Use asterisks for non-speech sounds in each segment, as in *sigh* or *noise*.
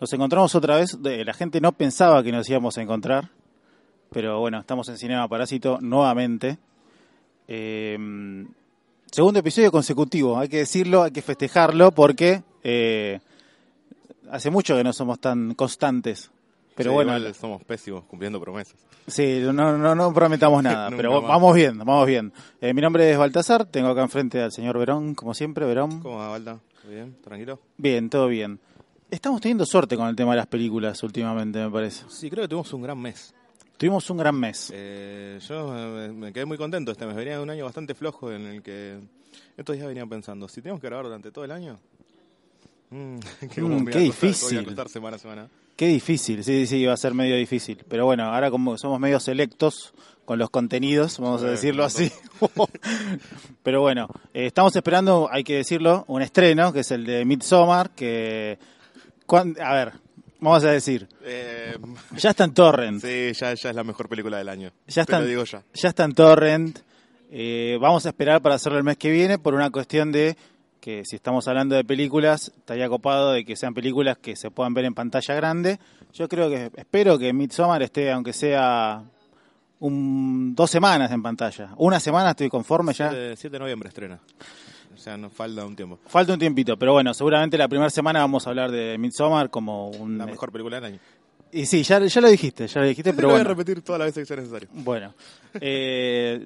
Nos encontramos otra vez, la gente no pensaba que nos íbamos a encontrar, pero bueno, estamos en Cinema Parásito nuevamente. Eh, segundo episodio consecutivo, hay que decirlo, hay que festejarlo porque eh, hace mucho que no somos tan constantes. Pero Sí, bueno, igual somos pésimos cumpliendo promesas. sí, no, no, no prometamos *laughs* nada, pero más. vamos bien, vamos bien. Eh, mi nombre es Baltasar, tengo acá enfrente al señor Verón, como siempre, Verón. ¿Cómo va? ¿Todo bien? ¿Tranquilo? Bien, todo bien. Estamos teniendo suerte con el tema de las películas últimamente, me parece. Sí, creo que tuvimos un gran mes. Tuvimos un gran mes. Eh, yo eh, me quedé muy contento este mes. Venía de un año bastante flojo en el que estos días venía pensando, si tenemos que grabar durante todo el año... Mm, *laughs* ¿qué, Mm, qué difícil. costar semana a semana. Qué difícil, sí, sí, va a ser medio difícil. Pero bueno, ahora como somos medio selectos con los contenidos, vamos a decirlo así. *laughs* Pero bueno, eh, estamos esperando, hay que decirlo, un estreno, que es el de Midsommar, que... A ver, vamos a decir, Eh, ya está en Torrent. sí, ya, ya es la mejor película del año. Ya Te está, lo digo ya. ya está en Torrent. Eh, vamos a esperar para hacerlo el mes que viene por una cuestión de que si estamos hablando de películas, estaría copado de que sean películas que se puedan ver en pantalla grande. Yo creo que, espero que Midsommar esté, aunque sea un, dos semanas en pantalla. Una semana estoy conforme ya. 7, 7 de noviembre estrena. O sea, nos falta un tiempo. Falta un tiempito, pero bueno, seguramente la primera semana vamos a hablar de Midsommar como un... La mejor película del año. Y sí, ya, ya lo dijiste, ya lo dijiste, pero lo voy bueno. a repetir todas las veces que sea necesario. Bueno, eh,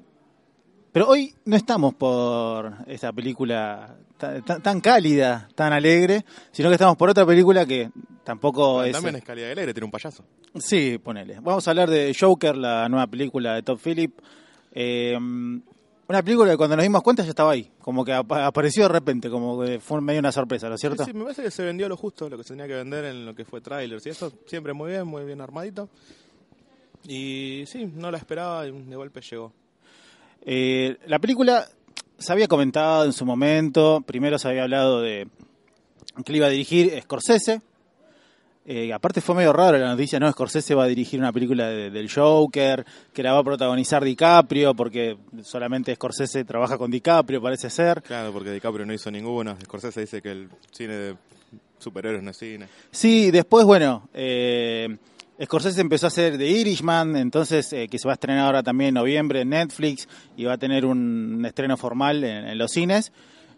pero hoy no estamos por esta película ta- ta- tan, cálida, tan alegre, sino que estamos por otra película que tampoco es... También es calidad de aire, tiene un payaso. Sí, ponele. Vamos a hablar de Joker, la nueva película de Todd Phillip. Eh, una película que cuando nos dimos cuenta ya estaba ahí, como que apa- apareció de repente, como que fue medio una sorpresa, ¿no es cierto? Sí, sí, me parece que se vendió lo justo, lo que se tenía que vender en lo que fue trailers y eso. Siempre muy bien, muy bien armadito. Y sí, no la esperaba y de golpe llegó. Eh, la película se había comentado en su momento, primero se había hablado de que le iba a dirigir Scorsese. Eh, aparte fue medio raro la noticia, no, Scorsese va a dirigir una película de- del Joker, que la va a protagonizar DiCaprio, porque solamente Scorsese trabaja con DiCaprio, parece ser. Claro, porque DiCaprio no hizo ninguna. Scorsese dice que el cine de superhéroes no es cine. Sí, después, bueno, eh, Scorsese empezó a hacer The Irishman, entonces eh, que se va a estrenar ahora también en noviembre en Netflix y va a tener un estreno formal en, en los cines.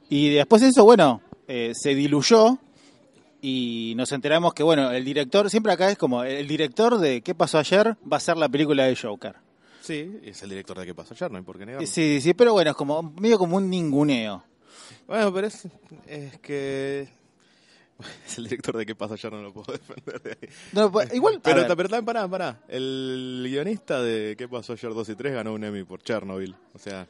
Y después de eso, bueno, eh, se diluyó y nos enteramos que, bueno, el director, siempre acá es como, el director de ¿Qué pasó ayer? va a ser la película de Joker. Sí, es el director de qué pasó ayer, no hay por qué negarlo. Sí, sí, pero bueno, es como medio como un ninguneo. Bueno, pero es, es que... *laughs* Es el director de qué pasó ayer, no lo puedo *laughs* defender de ahí. No, pues, igual, Pero, pero también, pará, pará. El guionista de qué pasó ayer 2 y 3 ganó un Emmy por Chernobyl. O sea...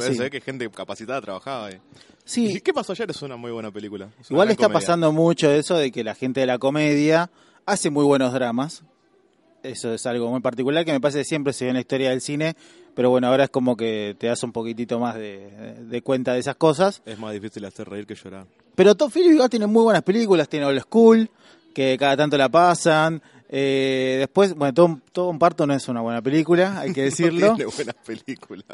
Pero Sí. se ve que gente capacitada trabajaba ahí. sí, ¿Y qué pasó ayer? Es una muy buena película. Es Igual está comedia. pasando mucho eso de que la gente de la comedia hace muy buenos dramas. Eso es algo muy particular que me parece que siempre se ve en la historia del cine, pero bueno, ahora es como que te das un poquitito más de, de cuenta de esas cosas. Es más difícil hacer reír que llorar. Pero Todd Phillips tiene muy buenas películas, tiene Old School, que cada tanto la pasan. Eh, después, bueno, todo, un- todo un parto no es una buena película, hay que decirlo. *laughs* No tiene buenas películas.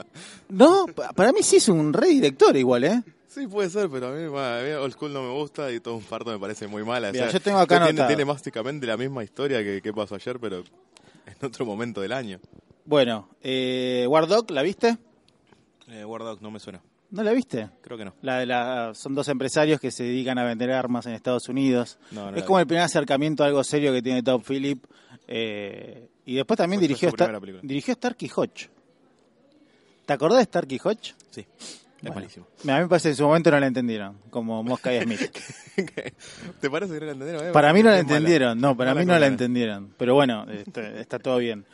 No, pa- para mí sí es un re director igual, ¿eh? Sí, puede ser, pero a mí, a mí Old School no me gusta y todo un parto me parece muy mala. O Mira, sea, yo tengo acá tiene, tiene básicamente la misma historia que qué pasó ayer, pero en otro momento del año. Bueno, eh, War Dog, ¿la viste? Eh, War Dog no me suena. ¿No la viste? Creo que no. La de la, son dos empresarios que se dedican a vender armas en Estados Unidos. No, no es como el primer acercamiento a algo serio que tiene Top Phillip. eh, y después también dirigió, Star, dirigió Starkey Hodge. ¿Te acordás de Starkey Hodge? Sí, es Bueno. malísimo. A mí me parece que en su momento no la entendieron, como Mosca y Smith. *laughs* ¿Te parece que no la entendieron? Eh, Para mí no la entendieron, no, para Mala mí no la entendieron. Pero bueno, este, está todo bien.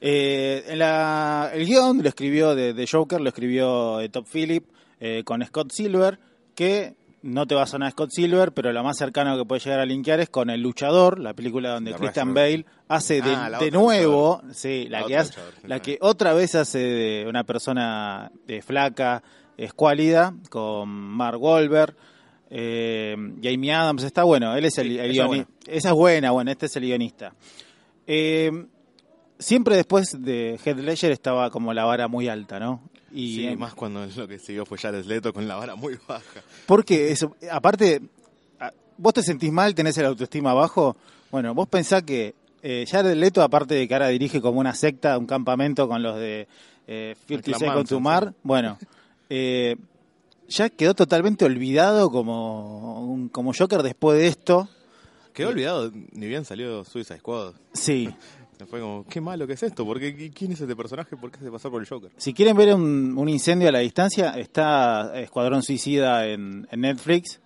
Eh, en la, el guion lo escribió de, de Joker, lo escribió eh, Top Phillip eh, con Scott Silver, que no te va a sonar Scott Silver, pero lo más cercano que puede llegar a linkear es con El Luchador, la película donde The Christian. Bale hace de, Ah, de nuevo, sí, la, La que otra hace, la que otra vez hace de una persona eh, flaca, escuálida, con Mark Wahlberg. Eh, y Amy Adams está bueno, él es el, Sí, el esa es guioni- Esa es buena, bueno, este es el guionista. Eh, siempre después de Heath Ledger estaba como la vara muy alta, ¿no? Y Sí, más cuando lo que siguió fue Jared Leto con la vara muy baja. Porque eso, aparte, vos te sentís mal, tenés el autoestima bajo. Bueno, vos pensás que eh, Jared Leto, aparte de que ahora dirige como una secta, un campamento con los de eh, 50 Clan Seconds to Manson, Mars, sí. bueno, eh, ya quedó totalmente olvidado como, un- como Joker después de esto. Quedó olvidado, ni bien salió Suicide Squad. Sí, *laughs* Fue como, qué malo que es esto, ¿Por qué, qui- ¿quién es este personaje? ¿Por qué se pasó por el Joker? si quieren ver un, un incendio a la distancia, está Escuadrón Suicida en, en Netflix.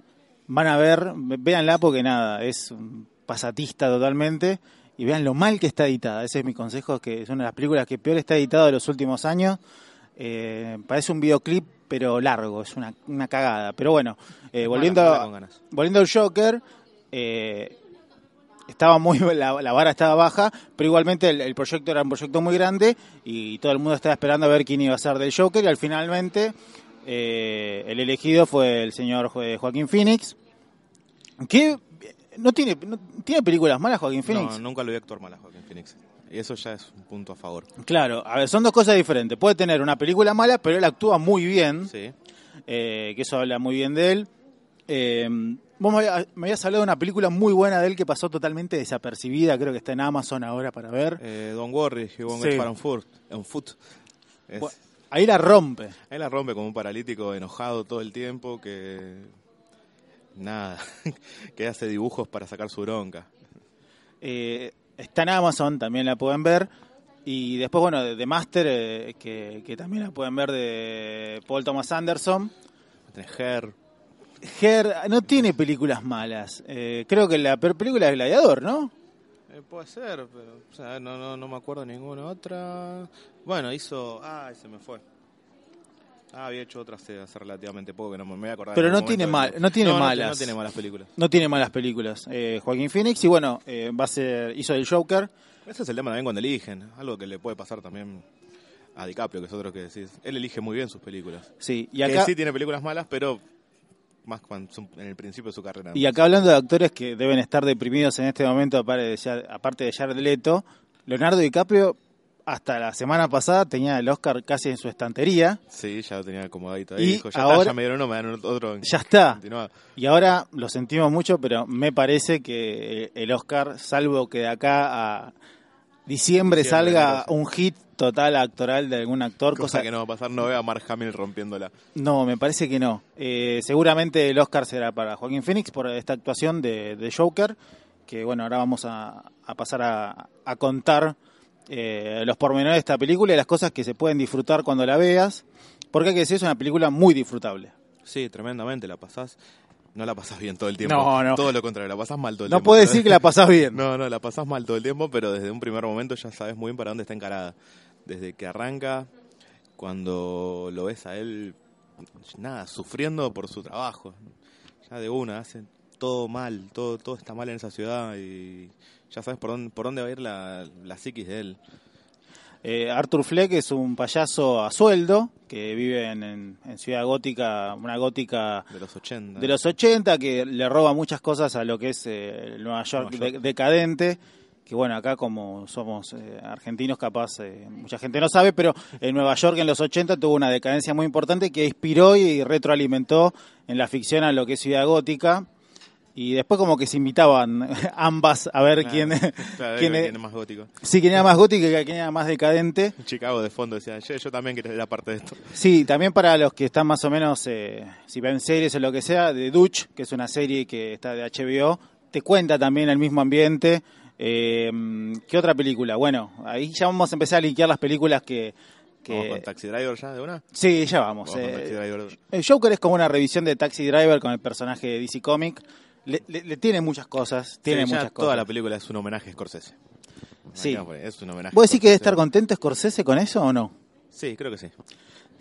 Van a ver, véanla porque nada, es un pasatista totalmente. Y vean lo mal que está editada. Ese es mi consejo, que es una de las películas que peor está editada de los últimos años. Eh, parece un videoclip, pero largo, es una, una cagada. Pero bueno, eh, volviendo, ganas. volviendo al Joker, eh, estaba muy *laughs* la, la vara estaba baja, pero igualmente el, el proyecto era un proyecto muy grande y todo el mundo estaba esperando a ver quién iba a ser del Joker y al finalmente eh, el elegido fue el señor Jo- Joaquín Phoenix, que no tiene no- tiene películas malas Joaquín Phoenix. No, nunca lo vi actuar mal a Joaquín Phoenix. Y eso ya es un punto a favor. Claro, a ver, son dos cosas diferentes. Puede tener una película mala, pero él actúa muy bien. Sí. eh, que eso habla muy bien de él. Eh, vos me había- me habías hablado de una película muy buena de él que pasó totalmente desapercibida, creo que está en Amazon ahora para ver. Eh, Don't worry, he won't Sí. on foot. Es- Ahí la rompe. Él la rompe como un paralítico enojado todo el tiempo que... Nada, *laughs* que hace dibujos para sacar su bronca. Eh, está en Amazon, también la pueden ver. Y después, bueno, de The Master, eh, que, que también la pueden ver de Paul Thomas Anderson. Her, Her no tiene películas malas. Eh, creo que la peor película es Gladiador, ¿no? Eh, puede ser, pero o sea, no, no, no me acuerdo ninguna otra. Bueno, hizo. Ay, se me fue. Ah, había hecho otra hace, relativamente poco que no me voy a acordar. Pero no tiene mal- no tiene No malas. tiene malas películas. No tiene malas películas. Eh, Joaquín Phoenix, y bueno, eh, va a ser, hizo el Joker. Ese es el tema también cuando eligen. Algo que le puede pasar también a DiCaprio, que es otro que decís. Él elige muy bien sus películas. Sí, y Que acá, sí tiene películas malas, pero más cuando en el principio de su carrera. y acá hablando de actores que deben estar deprimidos en este momento, aparte de, Jared Leto, Leonardo DiCaprio hasta la semana pasada tenía el Oscar casi en su estantería. Sí, ya lo tenía acomodadito Y ahí. Dijo, ya ahora- está, ya me dieron uno, me dan otro. Ya está. Continúa. Y ahora lo sentimos mucho, pero me parece que el Oscar, salvo que de acá a diciembre, Diciembre, salga un hit total actoral de algún actor, Cosa, cosa que no va a pasar, no veo a Mark Hamill rompiéndola. No, me parece que no. Eh, seguramente el Oscar será para Joaquín Phoenix por esta actuación de, de Joker, que bueno, ahora vamos a, a pasar a, a contar eh, los pormenores de esta película y las cosas que se pueden disfrutar cuando la veas, porque hay que decir, es una película muy disfrutable. Sí, tremendamente, la pasás. No la pasás bien todo el tiempo. No, no. Todo lo contrario, la pasás mal todo el No tiempo. puedo decir que la pasás bien. *laughs* No, no, la pasás mal todo el tiempo, pero desde un primer momento ya sabes muy bien para dónde está encarada. Desde que arranca, cuando lo ves a él, nada, sufriendo por su trabajo. Ya de una, hace todo mal, todo, todo está mal en esa ciudad y ya sabes por dónde, por dónde va a ir la, la psiquis de él. Eh, Arthur Fleck es un payaso a sueldo que vive en, en- en Ciudad Gótica, una gótica De los 80. de los 80 que le roba muchas cosas a lo que es eh, el Nueva York, Nueva York. de- decadente que bueno acá como somos eh, argentinos capaz eh, mucha gente no sabe pero en Nueva York en los 80 tuvo una decadencia muy importante que inspiró y retroalimentó en la ficción a lo que es Ciudad Gótica y después como que se invitaban *laughs* ambas a ver Claro, quién, claro, quién, más gótico. sí, quién era más gótica y quién era más decadente *laughs* Chicago de fondo decía, yo, yo también quiero ser parte de esto. Sí, también para los que están más o menos, eh, si ven series o lo que sea, de Dutch, que es una serie que está de HBO, te cuenta también el mismo ambiente. Eh, ¿Qué otra película? Bueno, ahí ya vamos a empezar a linkear las películas que... que- Vamos con Taxi Driver ya de una. sí, ya vamos. Vamos con eh, Taxi Driver. el Joker es como una revisión de Taxi Driver con el personaje de DC Comic. Le, le- le tiene muchas cosas, tiene Sí, muchas Toda cosas. la película es un homenaje a Scorsese. Sí. Es un homenaje. ¿Vos decís que debe estar contento Scorsese con eso o no? Sí, creo que sí.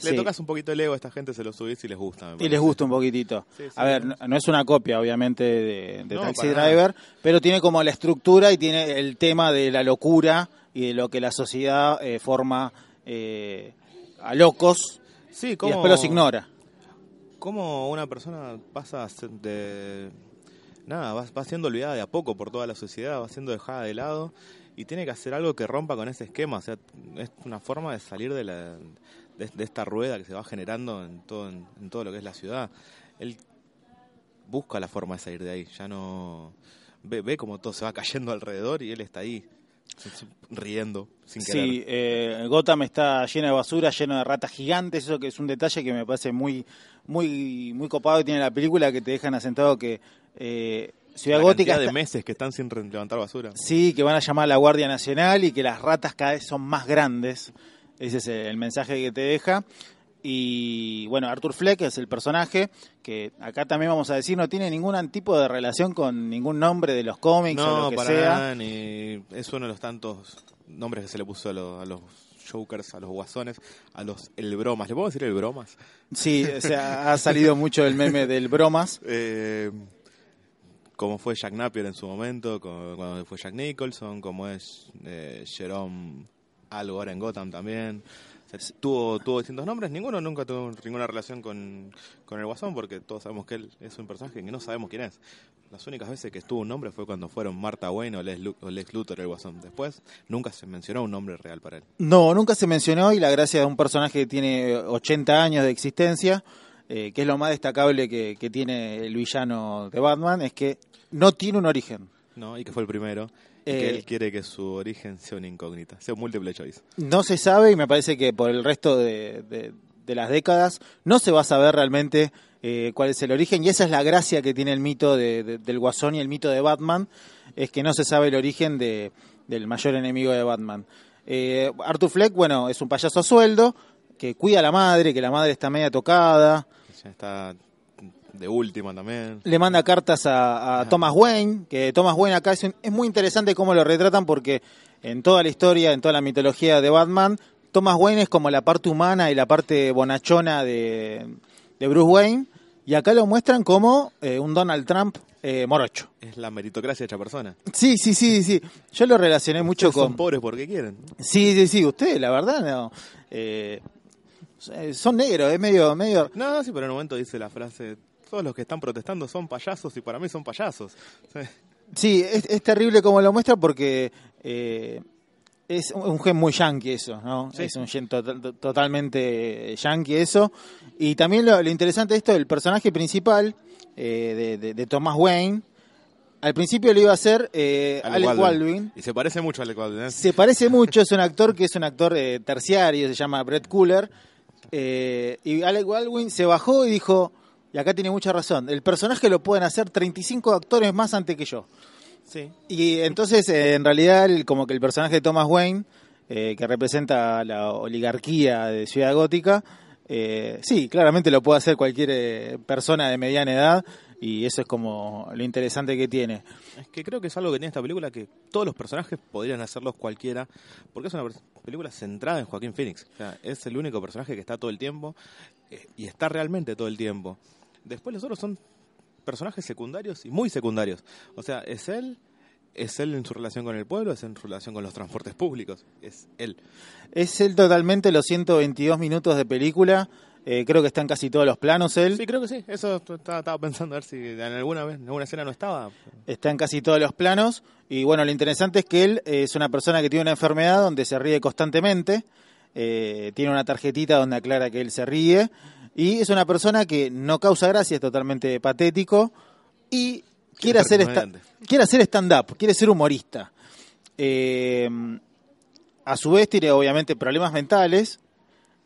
Le Sí. tocas un poquito el ego a esta gente, se lo subís y les gusta. Y les gusta un poquitito. Sí, sí, a ver, no, no es una copia, obviamente, de, de No, Taxi Driver, pero tiene como la estructura y tiene el tema de la locura y de lo que la sociedad eh, forma eh, a locos Sí, y como, después los ignora. cómo una persona pasa de... Nada, va, va siendo olvidada de a poco por toda la sociedad, va siendo dejada de lado y tiene que hacer algo que rompa con ese esquema. O sea, es una forma de salir de, la, de, esta rueda que se va generando en todo, en, en todo lo que es la ciudad. Él busca la forma de salir de ahí, ya no... Ve, ve como todo se va cayendo alrededor y él está ahí, riendo, sin querer. Sí, eh, Gotham está lleno de basura, lleno de ratas gigantes, eso que es un detalle que me parece muy muy muy copado que tiene la película, que te dejan asentado que eh, Ciudad la Gótica de meses que están sin levantar basura. Sí, que van a llamar a la Guardia Nacional y que las ratas cada vez son más grandes. Ese es el mensaje que te deja. Y bueno, Arthur Fleck es el personaje que acá también vamos a decir no tiene ningún tipo de relación con ningún nombre de los cómics o No, lo que para sea. nada, ni es uno de los tantos nombres que se le puso a, los- a los Jokers, a los Guasones, a los El Bromas. ¿Le puedo decir El Bromas? Sí, o sea, ha salido mucho el meme del bromas. *laughs* Eh, como fue Jack Napier en su momento, como, cuando fue Jack Nicholson, como es eh, Jerome algo ahora en Gotham también. Tuvo, tuvo distintos nombres, ninguno nunca tuvo ninguna relación con, con el Guasón, porque todos sabemos que él es un personaje que no sabemos quién es. Las únicas veces que estuvo un nombre fue cuando fueron Martha Wayne o Lex, o Lex Luthor el Guasón. Después nunca se mencionó un nombre real para él. No, nunca se mencionó y la gracia de un personaje que tiene 80 años de existencia, eh, que es lo más destacable que, que tiene el villano de Batman, es que no tiene un origen. ¿no? Y que fue el primero. Eh, que él quiere que su origen sea una incógnita, sea un múltiple choice. No se sabe y me parece que por el resto de, de- de las décadas no se va a saber realmente eh, cuál es el origen y esa es la gracia que tiene el mito de- de- del Guasón y el mito de Batman, es que no se sabe el origen de, del mayor enemigo de Batman. Eh, Arthur Fleck, bueno, es un payaso a sueldo que cuida a la madre, que la madre está media tocada, Ya está de última también. le manda cartas a, a Thomas Wayne, que Thomas Wayne acá es, un- es muy interesante cómo lo retratan porque en toda la historia, en toda la mitología de Batman, Thomas Wayne es como la parte humana y la parte bonachona de, de Bruce Wayne, y acá lo muestran como eh, un Donald Trump eh, morocho. Es la meritocracia hecha persona. Sí, sí, sí, sí. Yo lo relacioné mucho Ustedes con... Son pobres porque quieren. Sí, sí, sí, usted, la verdad, no. Eh, son negros, es medio, medio, No, sí, pero en un momento dice la frase, todos los que están protestando son payasos y para mí son payasos. Sí. Es, es terrible como lo muestra porque eh, es un, un gen muy yankee eso, ¿no? Sí. Es un gen to- to- totalmente yankee eso. Y también lo, lo interesante de esto, el personaje principal eh, de, de- de Thomas Wayne, al principio lo iba a hacer eh, Alec, Baldwin. Y se parece mucho a Alec Baldwin. ¿eh? Se parece mucho, es un actor que es un actor eh, terciario, se llama Brett Cooler. Eh, y Alec Baldwin se bajó y dijo, y acá tiene mucha razón, el personaje lo pueden hacer 35 actores más antes que yo. Sí. Y entonces, eh, en realidad, el- como que el personaje de Thomas Wayne, eh, que representa la oligarquía de Ciudad Gótica, eh, sí, claramente lo puede hacer cualquier persona de mediana edad, y eso es como lo interesante que tiene. Es que creo que es algo que tiene esta película que todos los personajes podrían hacerlos cualquiera, porque es una película centrada en Joaquín Phoenix. O sea, es el único personaje que está todo el tiempo eh, y está realmente todo el tiempo. Después los otros son personajes secundarios y muy secundarios. O sea, es él, es él en su relación con el pueblo, es en su relación con los transportes públicos, es él. Es él totalmente los 122 minutos de película, eh, creo que está en casi todos los planos él. Sí, creo que sí. Eso estaba, estaba pensando a ver si en alguna vez, en alguna escena no estaba. está en casi todos los planos y bueno, lo interesante es que él es una persona que tiene una enfermedad donde se ríe constantemente, eh, tiene una tarjetita donde aclara que él se ríe y es una persona que no causa gracia, es totalmente patético y quiere hacer, esta- quiere hacer stand-up, quiere ser humorista. Eh, a su vez tiene obviamente problemas mentales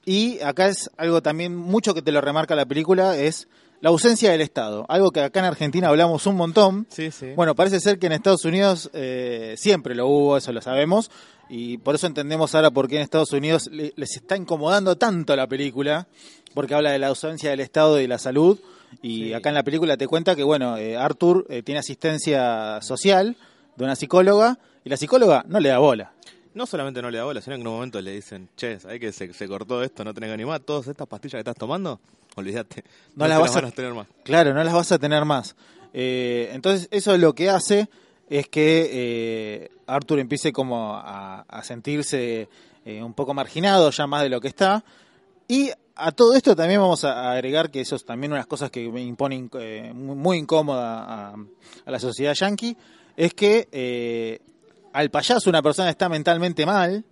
y acá es algo también mucho que te lo remarca la película, es la ausencia del Estado, algo que acá en Argentina hablamos un montón. Sí, sí. Bueno, parece ser que en Estados Unidos eh, siempre lo hubo, eso lo sabemos, y por eso entendemos ahora por qué en Estados Unidos le- les está incomodando tanto la película, porque habla de la ausencia del Estado y de la salud, y Sí. acá en la película te cuenta que, bueno, eh, Arthur eh, tiene asistencia social de una psicóloga, y la psicóloga no le da bola. No solamente no le da bola, sino que en un momento le dicen, che, ¿sabés que se, se cortó esto? No tenés que animar. Todas estas pastillas que estás tomando, olvídate. No No, las te vas las a- van a tener más. Claro, no las vas a tener más. Eh, entonces, eso lo que hace es que eh, Arthur empiece como a, a sentirse eh, un poco marginado ya más de lo que está. Y a todo esto también vamos a agregar que eso es también unas cosas que me imponen eh, muy, incómoda a, a la sociedad yankee, es que al payaso una persona está mentalmente mal,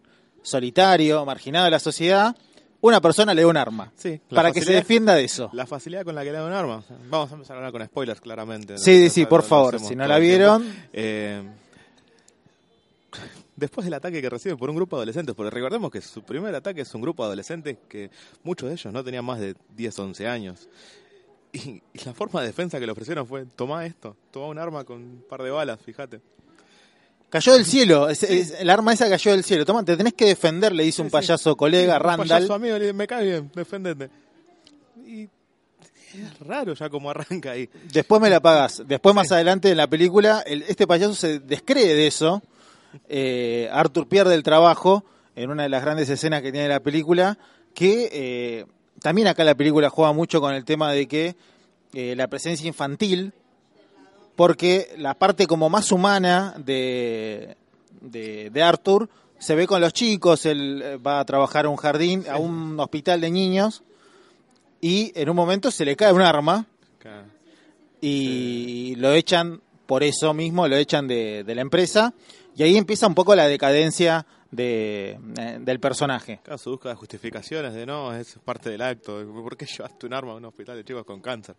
solitario, marginado de la sociedad, una persona le da un arma Sí, para que se defienda de eso. La facilidad con la que le da un arma. Vamos a empezar a hablar con spoilers, claramente. Sí, sí, lo- por favor, si no la vieron, Eh, *laughs* después del ataque que recibe por un grupo de adolescentes, porque recordemos que su primer ataque es un grupo de adolescentes que muchos de ellos no tenían más de 10, 11 años. Y, y la forma de defensa que le ofrecieron fue, toma esto, toma un arma con un par de balas, fíjate. Cayó del cielo, es- es- el arma esa cayó del cielo. Toma, te tenés que defender, le dice un payaso colega, Un Randall. payaso amigo, le dice, me cae bien, defendete. Y es raro ya como arranca ahí. Después me la pagas. Después, más adelante en la película, el- este payaso se descree de eso. Eh, Arthur pierde el trabajo en una de las grandes escenas que tiene la película. Que eh, también acá la película juega mucho con el tema de que eh, la presencia infantil, porque la parte como más humana de, de, de Arthur se ve con los chicos. Él eh, va a trabajar a un jardín, a un hospital de niños. Y en un momento se le cae un arma y lo echan por eso mismo, lo echan de, de la empresa y ahí empieza un poco la decadencia de, eh, del personaje. Claro, búsqueda de justificaciones de no, es parte del acto. ¿Por qué *laughs* llevaste un arma a un hospital de chicos con cáncer?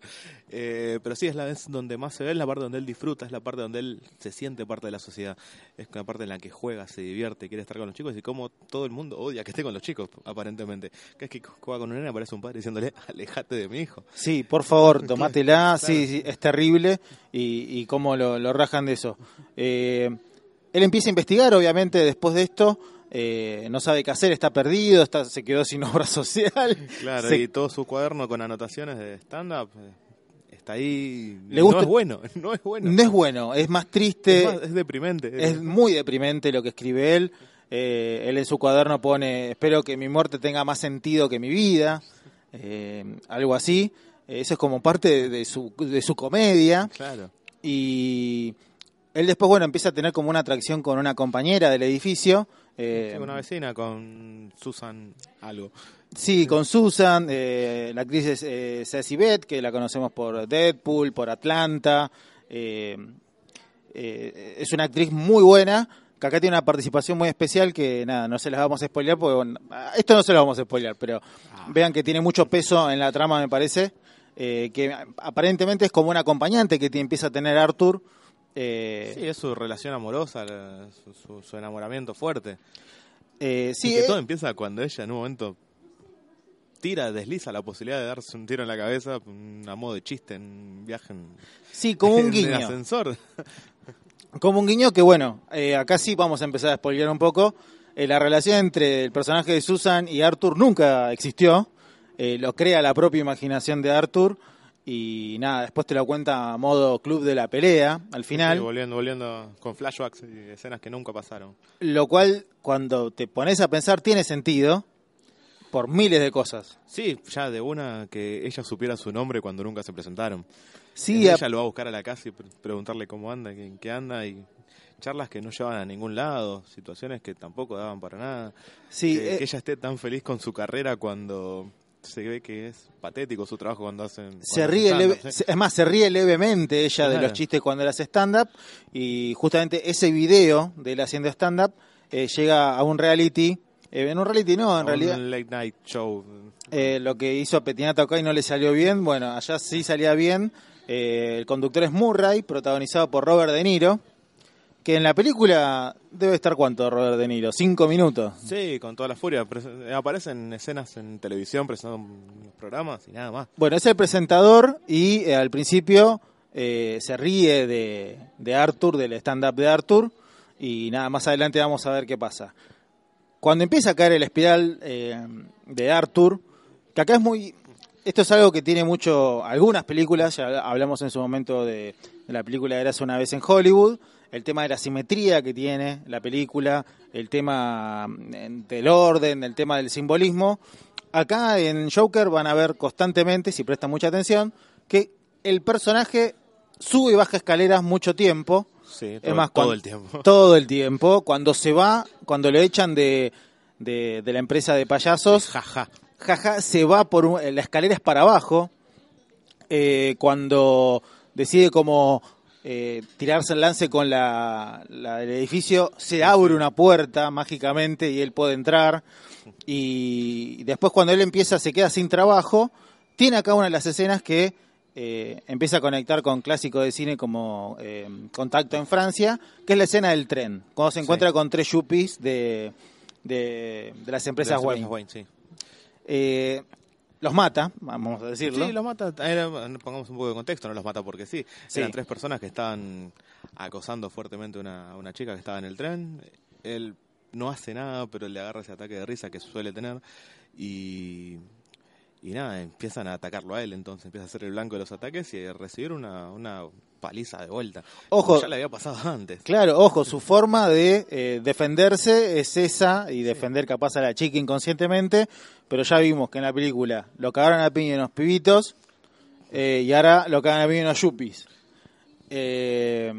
Eh, pero sí, es la vez donde más se ve, es la parte donde él disfruta, es la parte donde él se siente parte de la sociedad. Es la parte en la que juega, se divierte, quiere estar con los chicos y como todo el mundo odia que esté con los chicos, aparentemente. Que es que juega con un nene, aparece un padre diciéndole, *laughs* alejate de mi hijo. Sí, por favor, *laughs* tomátela, Claro. sí, sí, es terrible y, y cómo lo, lo rajan de eso. Eh, él empieza a investigar, obviamente, después de esto, eh, no sabe qué hacer, está perdido, está, se quedó sin *laughs* obra social. Claro, Se- y todo su cuaderno con anotaciones de stand-up eh, está ahí. Le no es bueno, *laughs* no es bueno. No es bueno, es más triste. Es, más, es deprimente. Es muy deprimente lo que escribe él. Eh, él en su cuaderno pone, espero que mi muerte tenga más sentido que mi vida, eh, algo así. Eso es como parte de, de su, de su comedia. Claro. Y él después, bueno, empieza a tener como una atracción con una compañera del edificio. eh, una vecina con Susan algo. Sí, con Susan, eh, la actriz es eh, Ceci Beth, que la conocemos por Deadpool, por Atlanta. eh, eh, es una actriz muy buena, que acá tiene una participación muy especial que, nada, no se las vamos a spoilear, porque bueno, esto no se lo vamos a spoilear, pero vean que tiene mucho peso en la trama, me parece, eh, que aparentemente es como un acompañante que te empieza a tener Arthur. Eh, Sí, es su relación amorosa, su, su- su enamoramiento fuerte. eh, sí, y que eh, todo empieza cuando ella en un momento tira, desliza la posibilidad de darse un tiro en la cabeza, un- a modo de chiste en un viaje en, sí, como un *laughs* en guiño. ascensor. *laughs* Como un guiño que, bueno, eh, acá sí vamos a empezar a spoilear un poco. La relación entre el personaje de Susan y Arthur nunca existió. Lo crea la propia imaginación de Arthur. Y nada, después te lo cuenta a modo club de la pelea, al final. Sí, volviendo, volviendo con flashbacks y escenas que nunca pasaron. Lo cual, cuando te pones a pensar, tiene sentido por miles de cosas. Sí, ya de una que ella supiera su nombre cuando nunca se presentaron. Sí, a- ella lo va a buscar a la casa y pre- preguntarle cómo anda, en qué anda y charlas que no llevan a ningún lado, situaciones que tampoco daban para nada. sí, que, eh, que ella esté tan feliz con su carrera cuando se ve que es patético su trabajo cuando hacen. se cuando ríe leve- stand-up, es más se ríe levemente ella de los chistes cuando él hace stand up y justamente ese video de él haciendo stand up llega a un reality eh, en un reality no en realidad Un late night show. eh, lo que hizo Petinato acá y no le salió bien bueno allá sí salía bien Eh, el conductor es Murray protagonizado por Robert De Niro que en la película debe estar cuánto Robert De Niro cinco minutos Sí, con toda la furia. Pres- Aparecen escenas en televisión presentando programas y nada más. Bueno, es el presentador y eh, al principio eh, se ríe de, de Arthur, del stand-up de Arthur, y nada, más adelante vamos a ver qué pasa. Cuando empieza a caer el espiral eh, de Arthur, que acá es muy... esto es algo que tiene mucho, algunas películas, ya hablamos en su momento de, de la película Eras una vez en Hollywood, el tema de la simetría que tiene la película, el tema mm, del orden, el tema del simbolismo. Acá en Joker van a ver constantemente, si prestan mucha atención, que el personaje sube y baja escaleras mucho tiempo. Sí, Es todo, más, todo el tiempo. *laughs* Todo el tiempo. Cuando se va, cuando le echan de, de, de la empresa de payasos, Jaja. jaja, se va por un- la escalera es para abajo. Eh, cuando decide como eh, tirarse el lance con la, la del edificio, se abre una puerta mágicamente y él puede entrar. Y después cuando él empieza, se queda sin trabajo, tiene acá una de las escenas que eh, empieza a conectar con clásicos de cine como eh, Contacto en Francia, que es la escena del tren, cuando se encuentra con tres yuppies de, de, de las empresas De las Wayne. Wayne, sí. Los mata, vamos a decirlo. Sí, los mata. era- pongamos un poco de contexto, no los mata porque sí. Sí. Eran tres personas que estaban acosando fuertemente a una, una chica que estaba en el tren. Él no hace nada, pero le agarra ese ataque de risa que suele tener. Y, y nada, empiezan a atacarlo a él. Entonces empieza a ser el blanco de los ataques y a recibir una, una paliza de vuelta. Ojo. Ya le había pasado *laughs* antes. Claro, ojo, su forma de eh, defenderse es esa y defender capaz a la chica inconscientemente, pero ya vimos que en la película lo cagaron a piña unos pibitos eh, y ahora lo cagan a piña unos yuppies. Eh,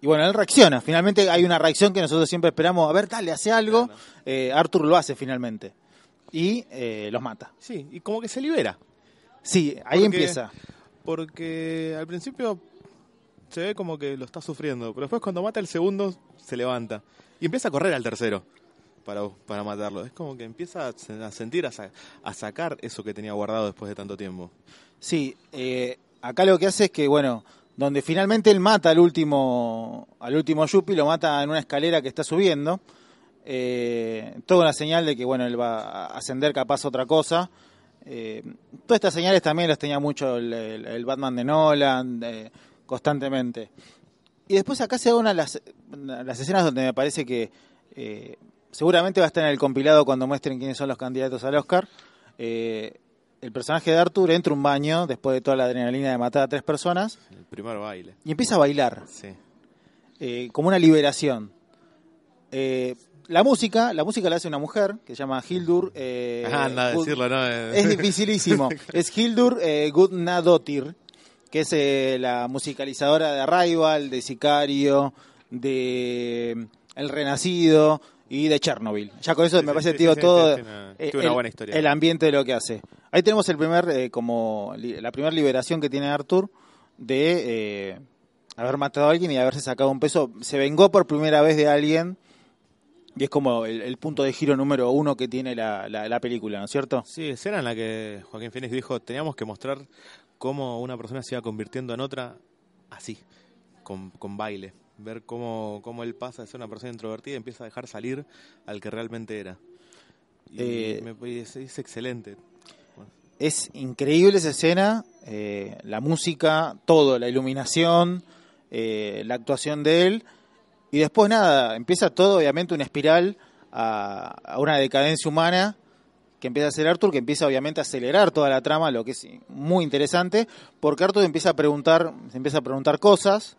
y bueno, él reacciona, finalmente hay una reacción que nosotros siempre esperamos, a ver, dale, hace algo, Arthur lo hace finalmente y los mata. Sí, y como que se libera. Sí, ahí Porque- empieza. Porque al principio se ve como que lo está sufriendo, pero después cuando mata el segundo se levanta y empieza a correr al tercero para, para matarlo. Es como que empieza a se- a sentir, a, a sacar eso que tenía guardado después de tanto tiempo. Sí, eh, acá lo que hace es que, bueno, donde finalmente él mata al último, al último Yuppie, lo mata en una escalera que está subiendo. Eh, toda una señal de que, bueno, él va a ascender capaz a otra cosa. Eh, todas estas señales también las tenía mucho el, Batman de Nolan, constantemente. Y después acá se da una de las, una de las escenas donde me parece que eh, seguramente va a estar en el compilado cuando muestren quiénes son los candidatos al Oscar. Eh, el personaje de Arthur entra a un baño después de toda la adrenalina de matar a tres personas El primer baile. y empieza a bailar, Sí. eh, como una liberación. Eh, la música, la música la hace una mujer que se llama Hildur. eh, *laughs* anda a decirlo, ¿no? Es dificilísimo. *laughs* es Hildur Gudnadottir, que es eh, la musicalizadora de Arrival, de Sicario, de mm, El Renacido y de Chernobyl. Ya con eso Sí, me parece, sí, tío, sí, todo una- eh, una el, buena historia. el ambiente de lo que hace. Ahí tenemos el primer, eh, como la primera liberación que tiene Arthur de haber matado a alguien y haberse sacado un peso. Se vengó por primera vez de alguien y es como el, el punto de giro número uno que tiene la, la- la película, ¿no es cierto? Sí, escena en la que Joaquín Phoenix dijo, teníamos que mostrar cómo una persona se iba convirtiendo en otra así, con, con baile. Ver cómo, cómo él pasa de ser una persona introvertida y empieza a dejar salir al que realmente era. Y Eh, me es excelente. Es increíble esa escena, eh, la música, todo, la iluminación, eh, la actuación de él. Y después nada, empieza todo obviamente una espiral a, a una decadencia humana que empieza a hacer Arthur, que empieza obviamente a acelerar toda la trama, lo que es muy interesante, porque Arthur empieza a preguntar, se empieza a preguntar cosas.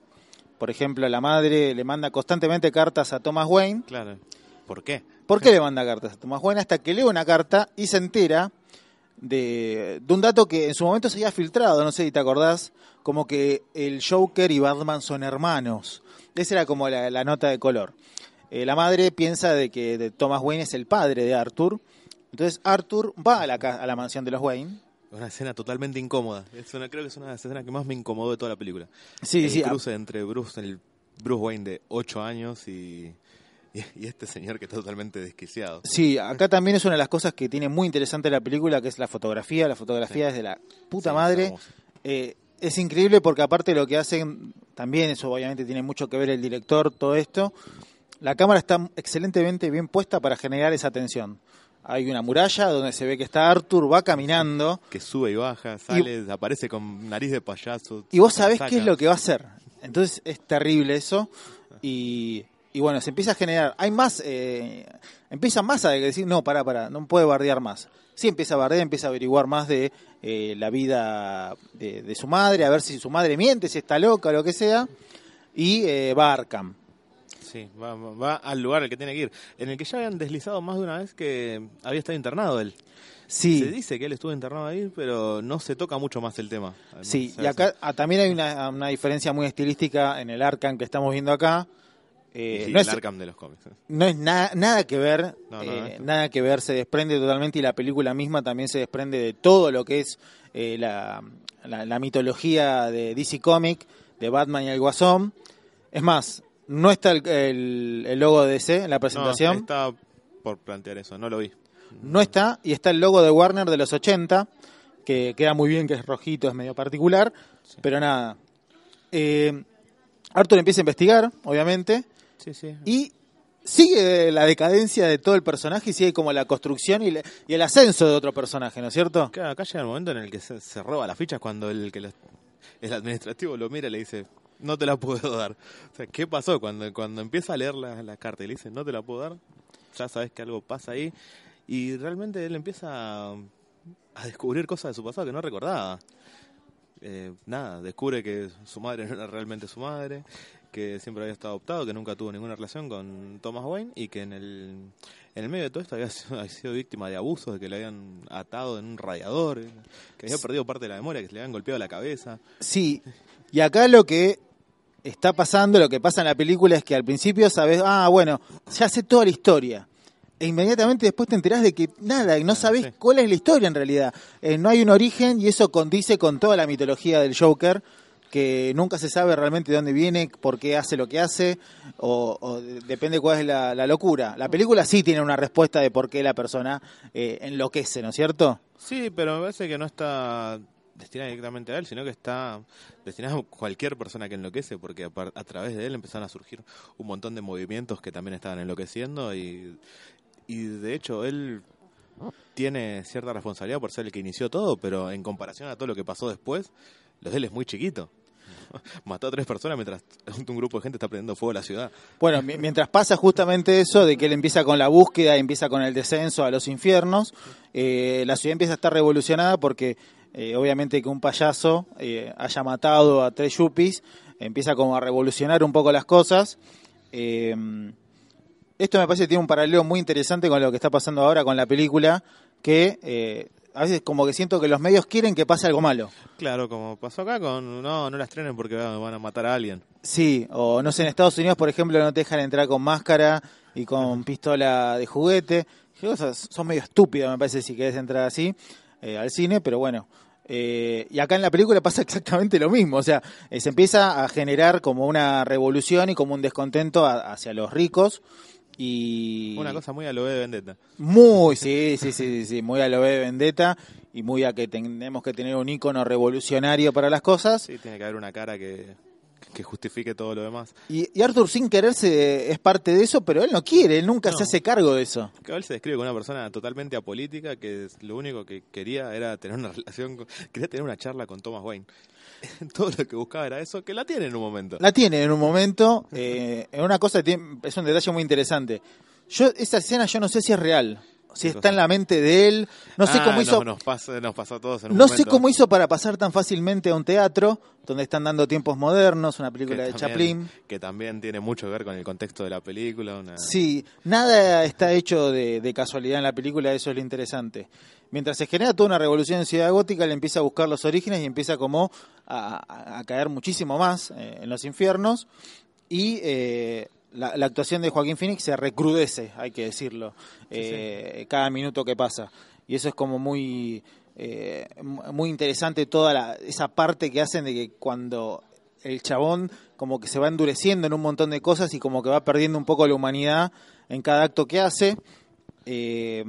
Por ejemplo, la madre le manda constantemente cartas a Thomas Wayne. Claro. ¿Por qué? ¿Por qué le manda cartas a Thomas Wayne? Hasta que lee una carta y se entera de, de un dato que en su momento se había filtrado, no sé si te acordás, como que el Joker y Batman son hermanos. Esa era como la, la nota de color. Eh, la madre piensa de que de Thomas Wayne es el padre de Arthur. Entonces Arthur va a la, a la mansión de los Wayne. Una escena totalmente incómoda. Es una, creo que es una de las escenas que más me incomodó de toda la película. Sí, el sí, a- cruce entre Bruce, el Bruce Wayne de 8 años y, y, y este señor que está totalmente desquiciado. Sí, acá también es una de las cosas que tiene muy interesante la película, que es la fotografía. La fotografía es de la puta Sí, madre. Eh, es increíble porque aparte lo que hacen, también eso obviamente tiene mucho que ver el director, todo esto. La cámara está excelentemente bien puesta para generar esa tensión. Hay una muralla donde se ve que está Arthur, va caminando que sube y baja, sale, aparece con nariz de payaso. y vos sabés saca. qué es lo que va a hacer. Entonces es terrible eso y y bueno, se empieza a generar, hay más, eh, empieza más a decir, no, para, para, no puede bardear más. Sí empieza a bardear, empieza a averiguar más de eh, la vida de, de su madre, a ver si su madre miente, si está loca o lo que sea, y eh, va a Arkham. Sí, va, va al lugar al que tiene que ir. En el que ya habían deslizado más de una vez que había estado internado él. Sí, Se dice que él estuvo internado ahí, pero no se toca mucho más el tema. Además, sí, y acá ah, también hay una, una diferencia muy estilística en el Arkham que estamos viendo acá. Eh, Sí, no el es, Arkham de los cómics. no es na- nada que ver, No, no, eh, nada que ver, se desprende totalmente y la película misma también se desprende de todo lo que es eh, la, la- la mitología de DC Comic, de Batman y el Guasón. Es más, no está el, el- el logo de DC en la presentación, No, estaba por plantear eso, no lo vi. no está, y está el logo de Warner de los 80, que queda muy bien, que es rojito, es medio particular, pero nada. Eh, Arthur empieza a investigar, obviamente, Sí, sí. y sigue la decadencia de todo el personaje y sigue como la construcción y, le- y el ascenso de otro personaje, ¿no es cierto? Claro, acá llega el momento en el que se, se roba las fichas cuando el que el administrativo lo mira y le dice, no te la puedo *laughs* dar. O sea, ¿qué pasó? Cuando, cuando empieza a leer la, la carta y le dice, no te la puedo dar, ya sabes que algo pasa ahí. Y realmente él empieza a, a descubrir cosas de su pasado que no recordaba. Eh, nada, descubre que su madre *laughs* no era realmente su madre, que siempre había estado adoptado, que nunca tuvo ninguna relación con Thomas Wayne y que en el, en el medio de todo esto había *laughs* sido, había sido víctima de abusos, de que le habían atado en un radiador, que había perdido parte de la memoria, que se le habían golpeado la cabeza. Sí, y acá lo que está pasando, lo que pasa en la película es que al principio sabes, ah, bueno, ya sé toda la historia. E inmediatamente después te enterás de que nada, y no sabes sí. cuál es la historia en realidad. Eh, no hay un origen y eso condice con toda la mitología del Joker, que nunca se sabe realmente de dónde viene, por qué hace lo que hace, o, o de- depende cuál es la, la locura. La película sí tiene una respuesta de por qué la persona eh, enloquece, ¿no es cierto? Sí, pero me parece que no está destinada directamente a él, sino que está destinada a cualquier persona que enloquece, porque a, través de él empezaron a surgir un montón de movimientos que también estaban enloqueciendo y, y de hecho él tiene cierta responsabilidad por ser el que inició todo, pero en comparación a todo lo que pasó después, lo de él es muy chiquito. *laughs* Mató a tres personas mientras *laughs* un grupo de gente está prendiendo fuego a la ciudad. Bueno, mi- mientras pasa justamente eso, de que él empieza con la búsqueda, empieza con el descenso a los infiernos, eh, la ciudad empieza a estar revolucionada porque eh, obviamente que un payaso eh, haya matado a tres yuppies, empieza como a revolucionar un poco las cosas. Eh, esto me parece que tiene un paralelo muy interesante con lo que está pasando ahora con la película, que eh, a veces como que siento que los medios quieren que pase algo malo. Claro, como pasó acá con no, no la estrenen porque van a matar a alguien. Sí, o no sé, en Estados Unidos, por ejemplo, no te dejan entrar con máscara y con pistola de juguete. Son medio estúpidas, me parece, si querés entrar así eh, al cine, pero bueno. Eh, y acá en la película pasa *laughs* exactamente lo mismo, o sea, eh, se empieza a generar como una revolución y como un descontento a- hacia los ricos y Una cosa muy a lo de Vendetta. muy, sí, sí, sí, sí, sí, muy a lo de Vendetta y muy a que tenemos que tener un icono revolucionario para las cosas. Sí, tiene que haber una cara que, que justifique todo lo demás. Y, y Arthur sin quererse es parte de eso, pero él no quiere, él nunca No. se hace cargo de eso. Él se describe como una persona totalmente apolítica que es- lo único que quería era tener una *laughs* relación, con- quería tener una charla con Thomas Wayne. *laughs* todo lo que buscaba era eso, que la tiene en un momento. La tiene en un momento, *laughs* eh, en una cosa, que tiene- es un detalle muy interesante. Yo Esa escena yo no sé si es real, si ¿Qué está en la mente de él, no sé Ah, cómo hizo... Nos, nos pasó a todos en un No momento. sé cómo hizo para pasar tan fácilmente a un teatro donde están dando tiempos modernos, una Que película de también- Chaplin. Que también tiene mucho que ver con el contexto de la película. Una... Sí, nada está hecho de, de casualidad en la película, eso es lo interesante. Mientras se genera toda una revolución en Ciudad Gótica, le empieza a buscar los orígenes y empieza como a, a- a caer muchísimo más eh, en los infiernos. Y eh, la, la actuación de Joaquín Phoenix se recrudece, hay que decirlo, eh, cada minuto que pasa. Y eso es como muy, eh, mu- muy interesante toda la- esa parte que hacen de que cuando el chabón como que se va endureciendo en un montón de cosas y como que va perdiendo un poco la humanidad en cada acto que hace. Eh,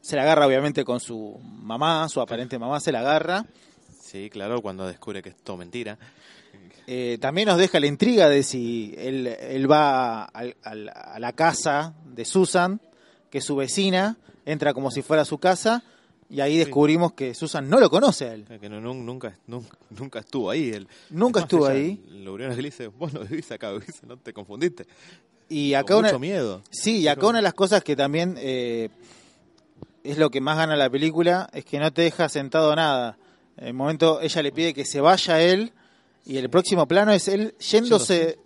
se la agarra obviamente con su mamá, su aparente mamá se la agarra. Sí, claro, cuando descubre que es todo mentira. Eh, también nos deja la intriga de si él, él va al- al- a la casa de Susan, que es su vecina, entra como si fuera su casa, Y ahí descubrimos que Susan no lo conoce a él. Que no, nun- nunca, nunca, nunca estuvo ahí. Él, Nunca estuvo ahí. Lo le dice, vos no vivís acá, vivís, no te confundiste. Y Con acá una, mucho miedo. Sí, y acá una de las cosas que también eh, es lo que más gana la película, es que no te deja sentado nada. En el momento ella le pide que se vaya él y el próximo plano es él yéndose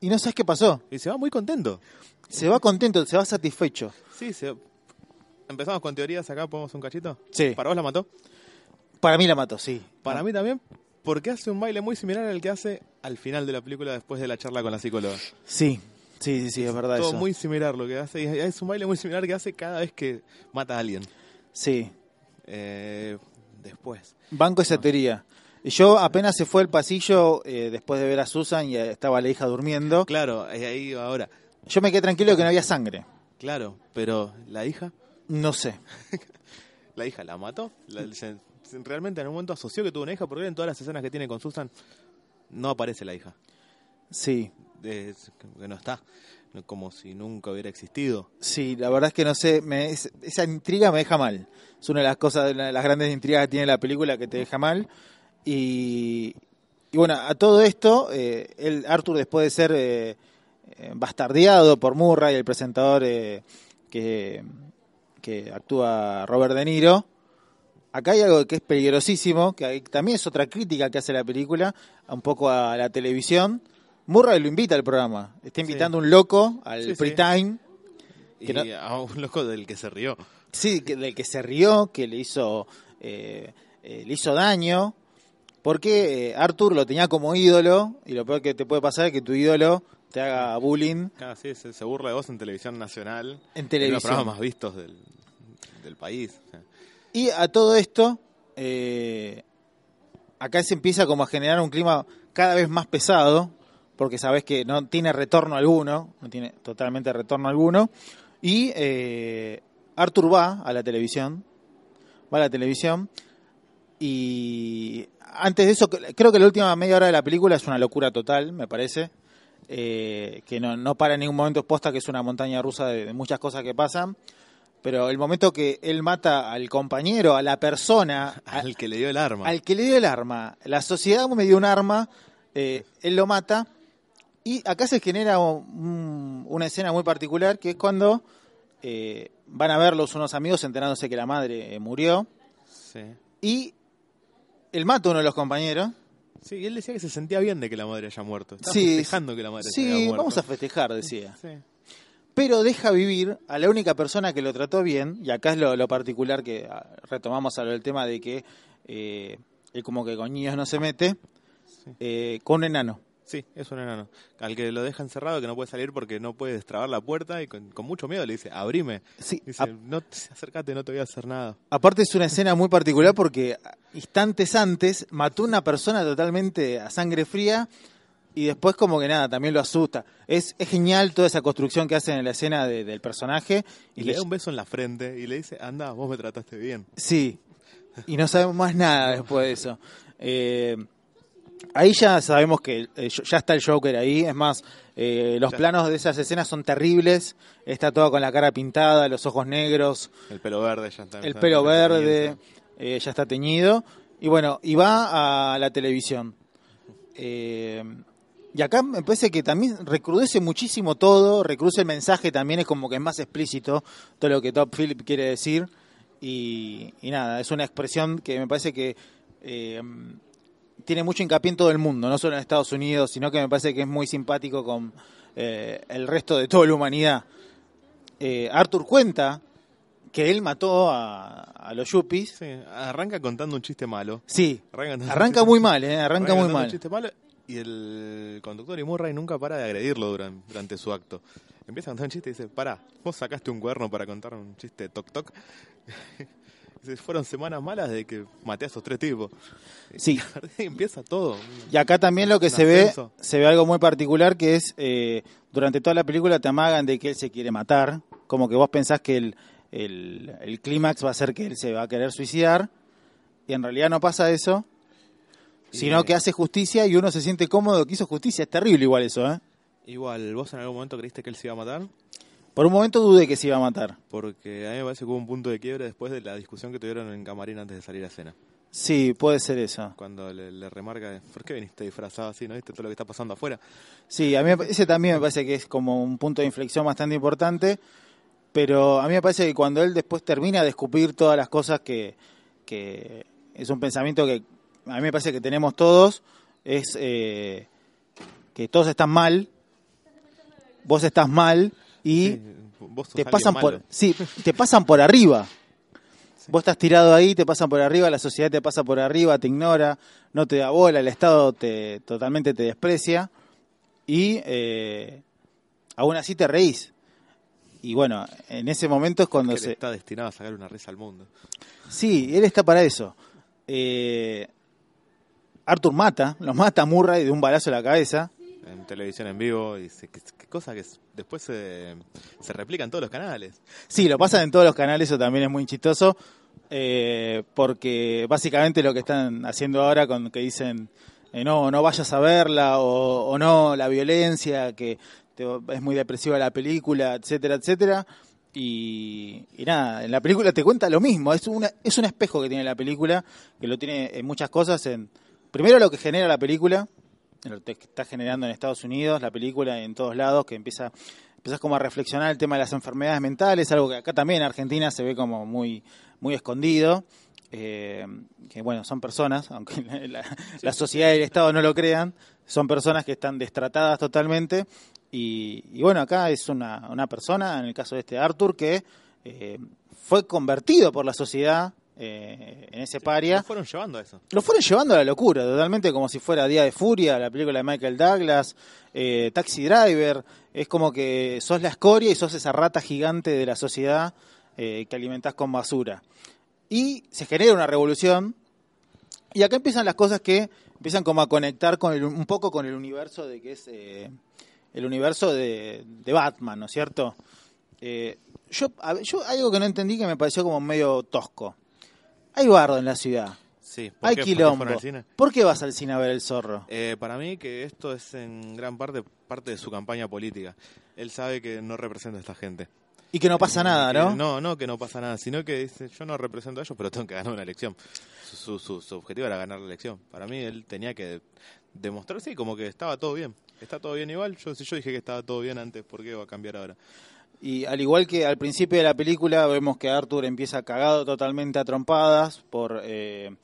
y no sabes qué pasó. Y se va muy contento. Se va contento, se va satisfecho. Sí, se... empezamos con teorías acá, ¿podemos un cachito? Sí. ¿Para vos la mató? Para mí la mató, sí. Para mí también, porque hace un baile muy similar al que hace al final de la película después de la charla con la psicóloga. Sí, sí, sí, sí, es verdad Todo eso. muy similar lo que hace, y es un baile muy similar que hace cada vez que mata a alguien. Sí, Eh, después. banco esa teoría. Yo apenas se fue al pasillo eh, después de ver a Susan y estaba la hija durmiendo. Claro, ahí ahora. Yo me quedé tranquilo que no había sangre. Claro, pero la hija, No sé. *laughs* la hija la mató. La- se- se- realmente en un momento asoció que tuvo una hija, porque en todas las escenas que tiene con Susan no aparece la hija. Sí, Es- que no está. Como si nunca hubiera existido. Sí, la verdad es que no sé, me- es- esa intriga me deja mal. Es una de las cosas, de las grandes intrigas que tiene la película que te deja mal. Y, y bueno, a todo esto, eh, el Arthur después de ser eh, eh, bastardeado por Murray, el presentador eh, que, que actúa Robert De Niro, acá hay algo que es peligrosísimo, que hay- también es otra crítica que hace la película, un poco a la televisión. Murray lo invita al programa, está invitando un loco al Sí, sí. pre-time. Y no- a un loco del que se rió. Sí, que, del que se rió, que le hizo, eh, eh, le hizo daño, porque eh, Arthur lo tenía como ídolo, y lo peor que te puede pasar es que tu ídolo te haga bullying Claro, sí, se, se burla de vos en televisión nacional. en uno de los televisión. programas más vistos del, del país. Y a todo esto, eh, acá se empieza como a generar un clima cada vez más pesado, porque sabes que no tiene retorno alguno, no tiene totalmente retorno alguno, y eh, Arthur va a la televisión, va a la televisión, y antes de eso, creo que la última media hora de la película es una locura total, me parece, eh, que no, no para en ningún momento exposta, que es una montaña rusa de- de muchas cosas que pasan. Pero el momento que él mata al compañero, a la persona, *laughs* al que le dio el arma. al que le dio el arma, la sociedad me dio un arma, eh, él lo mata, y acá se genera un- una escena muy particular, que es cuando eh, van a verlos unos amigos enterándose que la madre murió, Sí. y él mata a uno de los compañeros. Sí, y él decía que se sentía bien de que la madre haya muerto. Estaba Sí, festejando que la madre Sí, muerto. vamos a festejar, decía. Sí. pero deja vivir a la única persona que lo trató bien, y acá es lo, lo particular que ah, retomamos a lo del tema de que eh, él como que con niños no se mete, eh, con un enano. Sí, es un enano. Al que lo deja encerrado, que no puede salir porque no puede destrabar la puerta y con, con mucho miedo le dice, abrime. Sí, Dice, no, te- acércate, no te voy a hacer nada. aparte es una escena muy particular porque instantes antes mató a una persona totalmente a sangre fría y después como que nada, también lo asusta. Es, es genial toda esa construcción que hacen en la escena de- del personaje. Y le da un beso en la frente y le dice, anda, vos me trataste bien. Sí, y no sabemos más nada después de eso. Eh, ahí ya sabemos que eh, ya está el Joker ahí, es más, eh, los Ya. planos de esas escenas son terribles, está todo con la cara pintada, los ojos negros, El pelo verde ya está. el está- pelo verde, eh, ya está teñido, y bueno, y va a la televisión. Eh, y acá me parece que también recrudece muchísimo todo, recrudece el mensaje también, es como que es más explícito todo lo que Top Philip quiere decir. Y, y nada, es una expresión que me parece que tiene mucho hincapié en todo el mundo, no solo en Estados Unidos, sino que me parece que es muy simpático con eh, el resto de toda la humanidad. Eh, Arthur cuenta que él mató a, a los yuppies. Sí, arranca contando un chiste malo. Sí, Arranca, arranca muy mal, ¿eh? arranca muy mal. un chiste malo y el conductor y Murray nunca para de agredirlo durante, durante su acto. Empieza a contar un chiste y dice, pará, vos sacaste un cuerno para contar un chiste toc toc. *laughs* Fueron semanas malas de que maté a esos tres tipos. Sí. *laughs* Y empieza todo. Y acá también lo que se ve, se ve algo muy particular que es, eh, durante toda la película te amagan de que él se quiere matar, como que vos pensás que el, el, el clímax va a ser que él se va a querer suicidar, y en realidad no pasa eso, sino Y- que hace justicia y uno se siente cómodo que hizo justicia. Es terrible igual eso, ¿eh? Igual, ¿vos en algún momento creíste que él se iba a matar? Por un momento dudé que se iba a matar. Porque a mí me parece que hubo un punto de quiebre después de la discusión que tuvieron en camarín antes de salir a escena. Sí, puede ser eso. Cuando le, le remarca, ¿por qué viniste disfrazado así? ¿No viste todo lo que está pasando afuera? Sí, a mí ese también me parece que es como un punto de inflexión bastante importante, pero a mí me parece que cuando él después termina de escupir todas las cosas que, que es un pensamiento que a mí me parece que tenemos todos, es eh, que todos están mal, vos estás mal y Sí, te pasan malo. por sí, te pasan por arriba. Vos estás tirado ahí, te pasan por arriba, la sociedad te pasa por arriba, te ignora, no te da bola, el Estado te totalmente te desprecia y eh, aún así te reís. Y bueno, en ese momento es cuando se... está destinado a sacar una risa al mundo. Sí, él está para eso. Eh, Arthur mata, los mata a Murray de un balazo en la cabeza. En televisión en vivo, y se- qué cosa que después se, se replica en todos los canales. Sí, lo pasan en todos los canales, eso también es muy chistoso, eh, porque básicamente lo que están haciendo ahora con que dicen eh, no, no vayas a verla o, o no, la violencia, que te- es muy depresiva la película, etcétera, etcétera. Y, y nada, en la película te cuenta lo mismo, es, una, es un espejo que tiene la película, que lo tiene en muchas cosas, en primero lo que genera la película, lo que está generando en Estados Unidos, la película en todos lados, que empieza empezás como a reflexionar el tema de las enfermedades mentales, algo que acá también en Argentina se ve como muy, muy escondido, eh, que bueno, son personas, aunque la, la- la sociedad y el Estado no lo crean, son personas que están destratadas totalmente, y, y bueno, acá es una, una persona, en el caso de este Arthur, que eh, fue convertido por la sociedad eh, en ese paria Nos fueron llevando a eso. lo fueron llevando a la locura, totalmente como si fuera Día de Furia, la película de Michael Douglas, eh, Taxi Driver, es como que sos la escoria y sos esa rata gigante de la sociedad eh, que alimentás con basura. Y se genera una revolución, y acá empiezan las cosas que empiezan como a conectar con el- un poco con el universo de que es el universo de, de Batman, ¿no es cierto? Yo algo que no entendí que me pareció como medio tosco. Hay bardo en la ciudad. Sí, ¿por Hay qué? ¿Por qué quilombo. ¿Por qué vas al cine a ver el zorro? Eh, para mí que esto es en gran parte parte de su campaña política. Él sabe que no representa a esta gente. Y que no pasa nada, Que- ¿no? No, no que no pasa nada, sino que dice, yo no represento a ellos, pero tengo que ganar una elección. Su, su, su- su objetivo era ganar la elección. Para mí él tenía que demostrar, sí, como que estaba todo bien. Está todo bien igual. Yo, si yo dije que estaba todo bien antes, ¿por qué va a cambiar ahora? Y al igual que al principio de la película, vemos que Arthur empieza cagado totalmente a trompadas por, eh,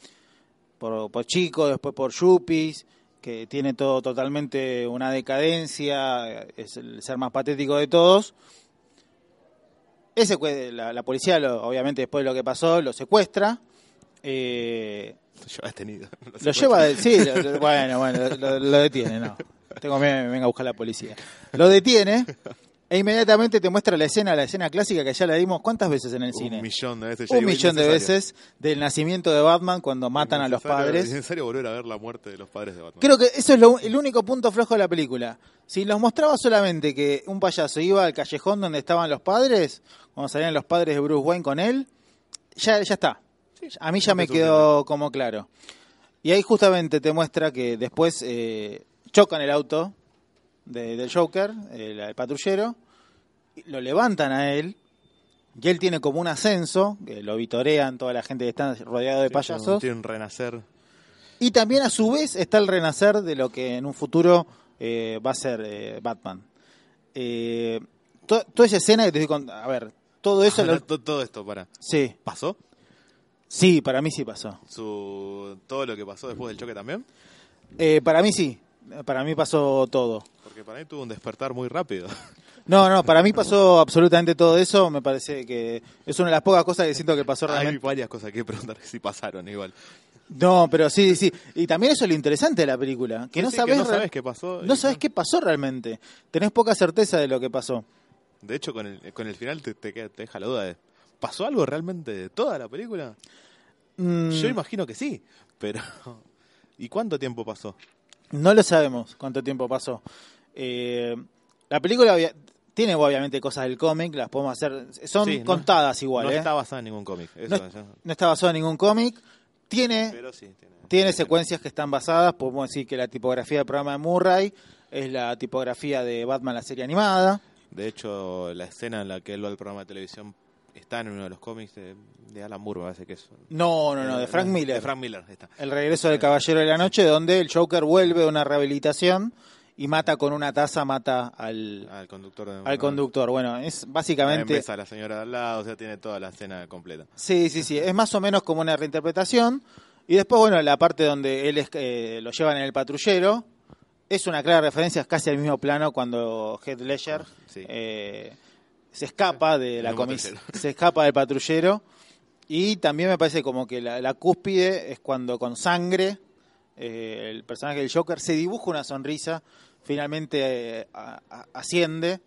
por, por Chico, después por Yuppies, que tiene todo totalmente una decadencia, es el ser más patético de todos. Ese, la, la policía, lo- obviamente después de lo que pasó, lo secuestra. eh, Lo lleva detenido. *laughs* Lo lleva, de- sí, lo- lo- bueno, bueno, lo, lo detiene, no. Tengo miedo venga a buscar la policía. Lo detiene *laughs* e inmediatamente te muestra la escena, la escena clásica que ya la dimos cuántas veces en el cine. Un millón de veces. ya Un digo, millón de veces del nacimiento de Batman cuando matan a los padres. Es necesario volver a ver la muerte de los padres de Batman. Creo que eso es lo- el único punto flojo de la película. Si nos mostraba solamente que un payaso iba al callejón donde estaban los padres, cuando salían los padres de Bruce Wayne con él, ya, ya está. A mí ya me quedó como claro. Y ahí justamente te muestra que después eh, chocan el auto de- del Joker, el, el patrullero, lo levantan a él, y él tiene como un ascenso, que lo vitorean toda la gente que está rodeado de payasos. Tiene un renacer. Y también a su vez está el renacer de lo que en un futuro eh, va a ser eh, Batman. Eh, to- toda esa escena que te estoy contando, a ver, todo eso... lo- *laughs* todo, todo esto, para. sí, ¿Pasó? sí, para mí sí pasó. Su, todo lo que pasó después del choque también. Eh, para mí sí, para mí pasó todo. Porque para mí tuvo un despertar muy rápido. *laughs* No, no, para mí pasó absolutamente todo eso, me parece que es una de las pocas cosas que siento que pasó Hay realmente. varias cosas que preguntar si pasaron igual. No, pero sí, sí. Y también eso es lo interesante de la película, que Sí, no sí, sabes no sabes qué pasó. no sabes qué pasó realmente. Tenés poca certeza de lo que pasó. De hecho, con el, con el final te, te, te deja la duda de... ¿Pasó algo realmente de toda la película? Mm, Yo imagino que sí, pero... *laughs* ¿Y cuánto tiempo pasó? No lo sabemos cuánto tiempo pasó. Eh, la película obvia- tiene obviamente cosas del cómic, las podemos hacer, son Sí, no- contadas igual, no ¿eh? está basada en ningún cómic. no, Eso, ya- no está basado en ningún cómic. Tiene, Pero sí, tiene, tiene secuencias que están basadas, podemos decir que la tipografía del programa de Murray es la tipografía de Batman la serie animada. De hecho, la escena en la que él va al programa de televisión está en uno de los cómics de, de Alan Moore, me parece que es. No, no, no, de Eh, Frank Miller. De Frank Miller, está. El regreso del Caballero de la Noche, donde el Joker vuelve a una rehabilitación y mata con una taza, mata al, Al conductor de al conductor. Bueno, es básicamente... besa a la señora de al lado, o sea, tiene toda la escena completa. Sí, sí, sí, es más o menos como una reinterpretación. Y después, bueno, la parte donde él es, eh, lo llevan en el patrullero, es una clara referencia, es casi al mismo plano cuando Heath Ledger Sí. eh, se escapa de la un comis patrullero. se escapa del patrullero. Y también me parece como que la, la cúspide es cuando con sangre eh, el personaje del Joker se dibuja una sonrisa, finalmente eh, asciende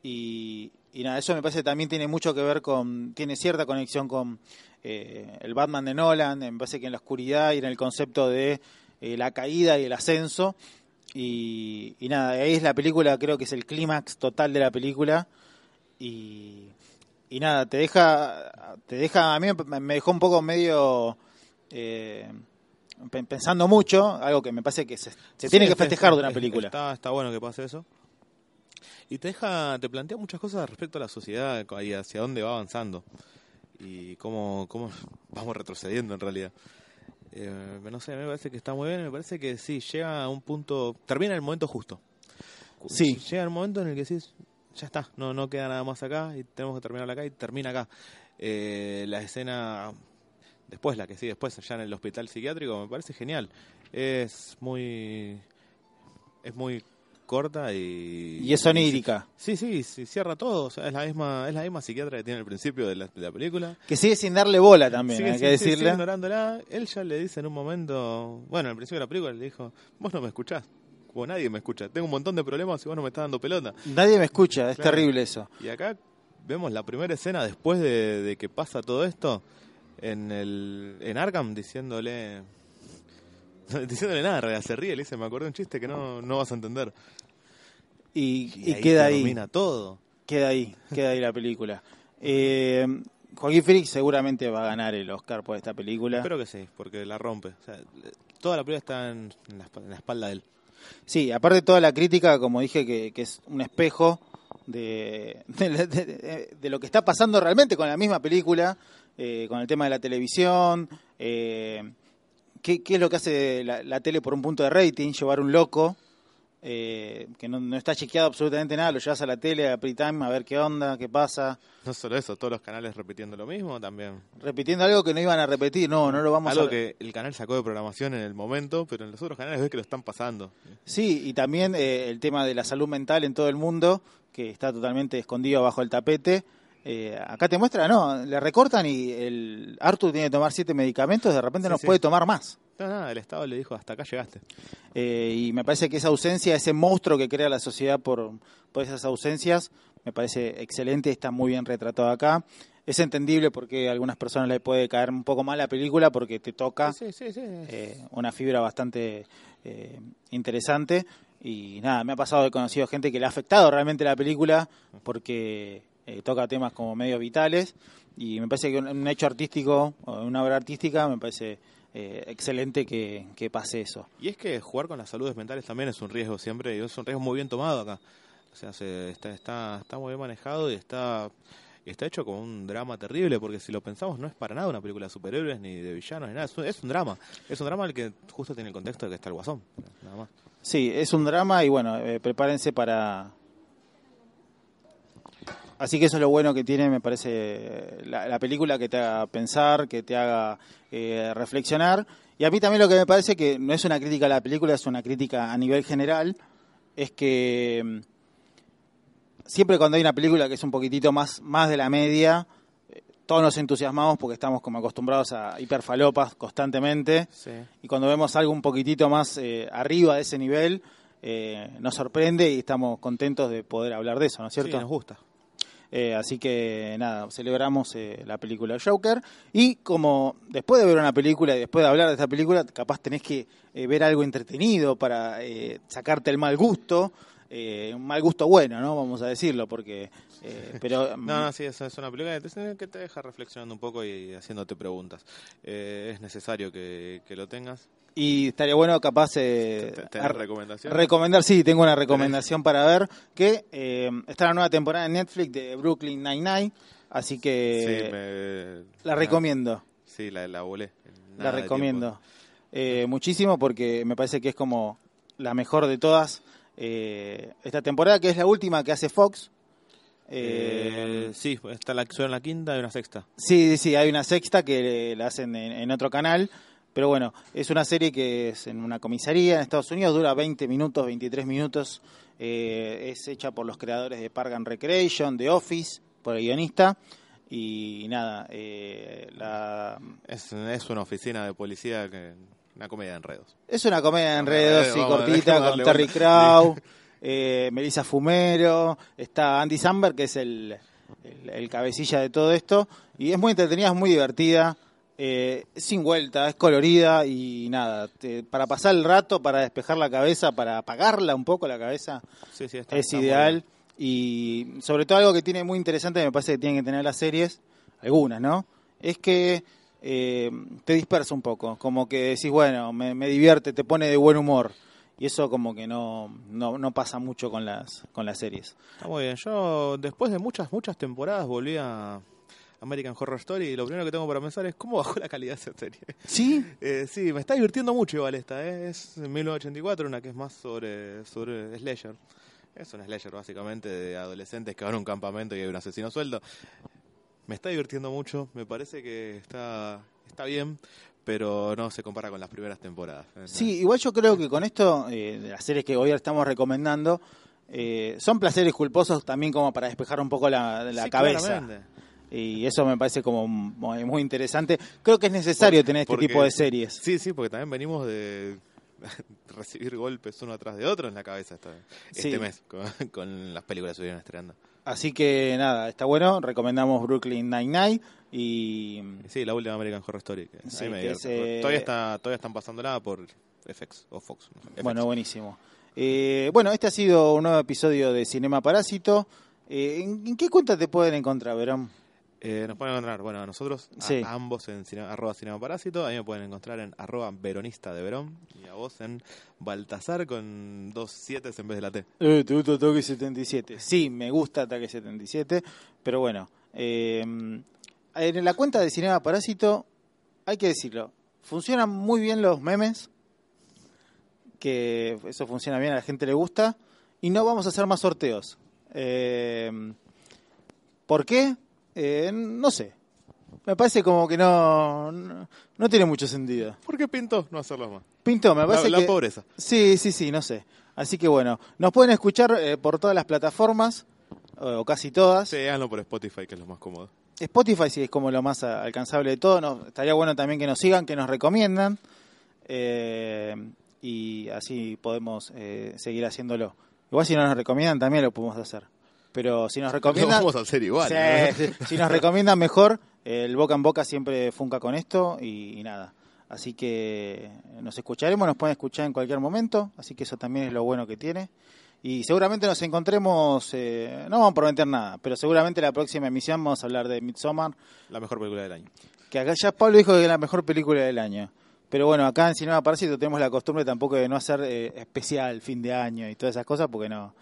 y, y nada, eso me parece también tiene mucho que ver con, tiene cierta conexión con eh, el Batman de Nolan, me parece que en la oscuridad y en el concepto de eh, la caída y el ascenso. Y, y nada, ahí es la película, creo que es el clímax total de la película. Y, y nada, te deja, te deja, a mí me dejó un poco medio pensando mucho, algo que me parece que se, se Sí, tiene que festejar de una película. Está, está bueno que pase eso. Y te deja, te plantea muchas cosas respecto a la sociedad y hacia dónde va avanzando. Y cómo, cómo *laughs* vamos retrocediendo en realidad. Eh, no sé, me parece que está muy bien, me parece que sí, llega a un punto, termina el momento justo. Sí. Llega el momento en el que decís, ya está, no, no queda nada más acá y tenemos que terminar acá y termina acá. Eh, la escena, después, la que sigue después, allá en el hospital psiquiátrico, me parece genial. Es muy, es muy corta y... Y es onírica, Sí, sí, sí, cierra todo. O sea, es la misma, es la misma psiquiatra que tiene el principio de la, de la película. que sigue sin darle bola también, Sigue- hay sigue- que sigue decirle. ignorándola. Él ya le dice en un momento, bueno, al principio de la película le dijo, vos no me escuchás, como nadie me escucha. Tengo un montón de problemas y vos no me estás dando pelota. Nadie me escucha, es Claro. terrible eso. Y acá vemos la primera escena después de, de que pasa todo esto en el en Arkham diciéndole *laughs* diciéndole nada, se ríe, le dice, me acordé un chiste que no, no vas a entender. Y, y ahí queda ahí, termina todo. queda ahí, queda ahí la película. Eh, Joaquín Phoenix seguramente va a ganar el Oscar por esta película. Espero que sí, porque la rompe. O sea, toda la película está en, la, en la espalda de él. Sí, aparte de toda la crítica, como dije, que, que es un espejo de, *laughs* de, de- de- de lo que está pasando realmente con la misma película, eh, con el tema de la televisión, eh, qué, qué es lo que hace la, la tele por un punto de rating, llevar un loco, eh, que no, no está chequeado absolutamente nada, lo llevas a la tele, a Pritime, a ver qué onda, qué pasa, No solo eso, todos los canales repitiendo lo mismo también. repitiendo algo que no iban a repetir, no, no lo vamos Algo a... que el canal sacó de programación en el momento, pero en los otros canales ves que lo están pasando. Sí, y también eh, el tema de la salud mental en todo el mundo, que está totalmente escondido bajo el tapete. Eh, acá te muestra, no, le recortan y el Arthur tiene que tomar siete medicamentos, de repente Sí, no sí. puede tomar más. No, nada, el Estado le dijo, hasta acá llegaste. Eh, y me parece que esa ausencia, ese monstruo que crea la sociedad por, por esas ausencias, me parece excelente, está muy bien retratado acá. Es entendible porque a algunas personas le puede caer un poco mal la película porque te toca Sí, eh, una fibra bastante eh, interesante. Y nada, me ha pasado, he conocido gente que le ha afectado realmente la película porque eh, toca temas como medios vitales. Y me parece que un, un hecho artístico, una obra artística, me parece eh, excelente que, que pase eso. Y es que jugar con las saludes mentales también es un riesgo siempre, y es un riesgo muy bien tomado acá. O sea, se, está, está, está muy bien manejado y está, está hecho como un drama terrible, porque si lo pensamos no es para nada una película de superhéroes ni de villanos ni nada, es un, es un drama. Es un drama el que justo tiene el contexto de que está el guasón, nada más. Sí, es un drama y bueno, eh, prepárense para... Así que eso es lo bueno que tiene, me parece, la, la película que te haga pensar, que te haga eh, reflexionar. Y a mí también lo que me parece que no es una crítica a la película, es una crítica a nivel general, es que mm, siempre cuando hay una película que es un poquitito más, más de la media, eh, todos nos entusiasmamos porque estamos como acostumbrados a hiperfalopas constantemente. Sí. Y cuando vemos algo un poquitito más eh, arriba de ese nivel, eh, nos sorprende y estamos contentos de poder hablar de eso, ¿no es Sí, cierto? nos gusta. Eh, así que nada, celebramos eh, la película Joker. Y como después de ver una película y después de hablar de esta película, capaz tenés que eh, ver algo entretenido para eh, sacarte el mal gusto. eh, un mal gusto bueno, ¿no? Vamos a decirlo, porque... eh, pero *laughs* No, no, sí, es, es una película que te, deja reflexionando un poco y haciéndote preguntas. Eh, es necesario que, que lo tengas, Y estaría bueno capaz eh, ¿Te- tenés a- recomendación? recomendar, sí, tengo una recomendación para ver, que eh, está la nueva temporada en Netflix de Brooklyn Nine-Nine, así que Sí, me- la recomiendo, Sí, la, la volé. la Nada de recomiendo eh, muchísimo porque me parece que es como la mejor de todas eh, esta temporada, que es la última que hace Fox. Eh, Eh, sí, está la, suena la quinta y una sexta. Sí, sí, hay una sexta que la hacen en, en otro canal, pero bueno, es una serie que es en una comisaría en Estados Unidos, dura 20 minutos, 23 minutos, eh, es hecha por los creadores de Park and Recreation, de Office, por el guionista, y nada, eh, la, Es, es una oficina de policía, que una comedia de enredos. es una comedia de enredos y vamos, cortita con Terry. Crow, *laughs* eh, Melissa Fumero, está Andy Samberg, que es el, el, el cabecilla de todo esto, y es muy entretenida, es muy divertida, eh, sin vuelta, es colorida y nada, te- para pasar el rato, para despejar la cabeza, para apagarla un poco la cabeza, Sí, sí, está, es está ideal. Y sobre todo algo que tiene muy interesante, me parece que tienen que tener las series, algunas, ¿no? Es que eh, te dispersa un poco, como que decís, bueno, me, me divierte, te pone de buen humor. Y eso como que no, no, no pasa mucho con las, con las series. Está muy bien. Yo, después de muchas, muchas temporadas, volví a American Horror Story y lo primero que tengo para pensar es cómo bajó la calidad de esa serie. ¿Sí? *laughs* Eh, sí, me está divirtiendo mucho igual esta. ¿eh? Es 1984, una que es más sobre, sobre slasher. Es un slasher básicamente de adolescentes que van a un campamento y hay un asesino sueldo. Me está divirtiendo mucho, me parece que está, está bien, pero no se compara con las primeras temporadas. Sí, igual yo creo que con esto, eh, de las series que hoy estamos recomendando, eh, son placeres culposos también como para despejar un poco la, la Sí, cabeza. claramente. Y eso me parece como muy, interesante. Creo que es necesario tener este Porque- tipo de series. Sí, sí, porque también venimos de *laughs* recibir golpes uno atrás de otro en la cabeza esta- este mes con, *laughs* con las películas que se vienen estrenando. Así que nada, está bueno. Recomendamos Brooklyn Nine-Nine y Sí, la última American Horror Story. Que Sí, que es, eh, todavía, está, todavía están pasándola por FX o Fox. FX. bueno, buenísimo. Eh, bueno, este ha sido un nuevo episodio de Cinema Parásito. Eh, ¿en, en qué cuenta te pueden encontrar, Verón? Eh, nos pueden encontrar, bueno, a nosotros, a- Sí. a ambos en cine- arroba Cinema Parásito, a mí me pueden encontrar en arroba veronista de Verón y a vos en Baltasar con dos siete en vez de la T. Eh, te gusta Ataque 77. Sí, me gusta Ataque 77, pero bueno. eh, en la cuenta de Cinema Parásito, hay que decirlo, funcionan muy bien los memes, que eso funciona bien, a la gente le gusta, y no vamos a hacer más sorteos. Eh, ¿Por qué? Eh, no sé. Me parece como que no, no, no tiene mucho sentido. ¿Por qué pintó no hacerlo más? Pinto, me La, parece la que... pobreza. Sí, sí, sí, no sé. Así que bueno, nos pueden escuchar eh, por todas las plataformas, o, o casi todas. Sí, háganlo por Spotify, que es lo más cómodo. Spotify sí es como lo más alcanzable de todo. Estaría bueno también que nos sigan, que nos recomiendan. eh, y así podemos eh, seguir haciéndolo. Igual si no nos recomiendan también lo podemos hacer. Pero si nos *laughs* recomiendan... vamos a hacer igual. ¿no? *laughs* Si nos recomiendan mejor, el boca en boca siempre funca con esto y, y nada. Así que nos escucharemos, nos pueden escuchar en cualquier momento, así que eso también es lo bueno que tiene. Y seguramente nos encontremos, eh, no vamos a prometer nada, pero seguramente la próxima emisión vamos a hablar de Midsommar, La mejor película del año. que acá ya Pablo dijo que es la mejor película del año. Pero bueno, acá en Cinema Parásito tenemos la costumbre tampoco de no hacer eh, especial fin de año y todas esas cosas porque no,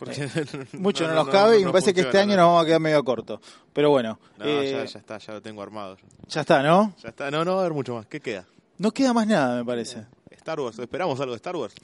Porque *laughs* mucho no, nos cabe y me parece que este año no. nos vamos a quedar medio corto. Pero bueno, No, eh, ya, ya está, ya lo tengo armado. ya está, ¿no? Ya está, no, no va a haber mucho más. ¿Qué queda? No queda más nada, me parece. Star Wars, ¿esperamos algo de Star Wars?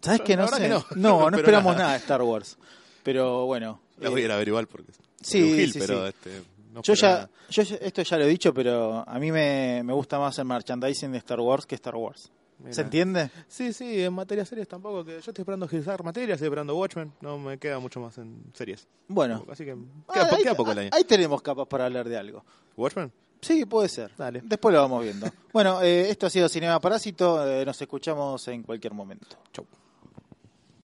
¿Sabes que no sé? que no, *laughs* no. *laughs* no, No esperamos nada. nada de Star Wars. Pero bueno. La eh, voy a ir a ver igual porque sí, gil, sí, pero sí. este, no yo ya, nada. yo ya- esto ya lo he dicho, pero a mí me, me gusta más el merchandising de Star Wars que Star Wars. Mira. ¿Se entiende? Sí, sí, en materia series tampoco. que Yo estoy esperando agilizar materia, estoy esperando Watchmen. No me queda mucho más en series. Bueno. Así que Ah, queda, po- ahí, queda poco el ahí- año. ahí tenemos capas para hablar de algo. ¿Watchmen? Sí, puede ser. Dale. Después lo vamos viendo. *laughs* bueno, eh, esto ha sido Cinema Parásito. eh, nos escuchamos en cualquier momento. Chau.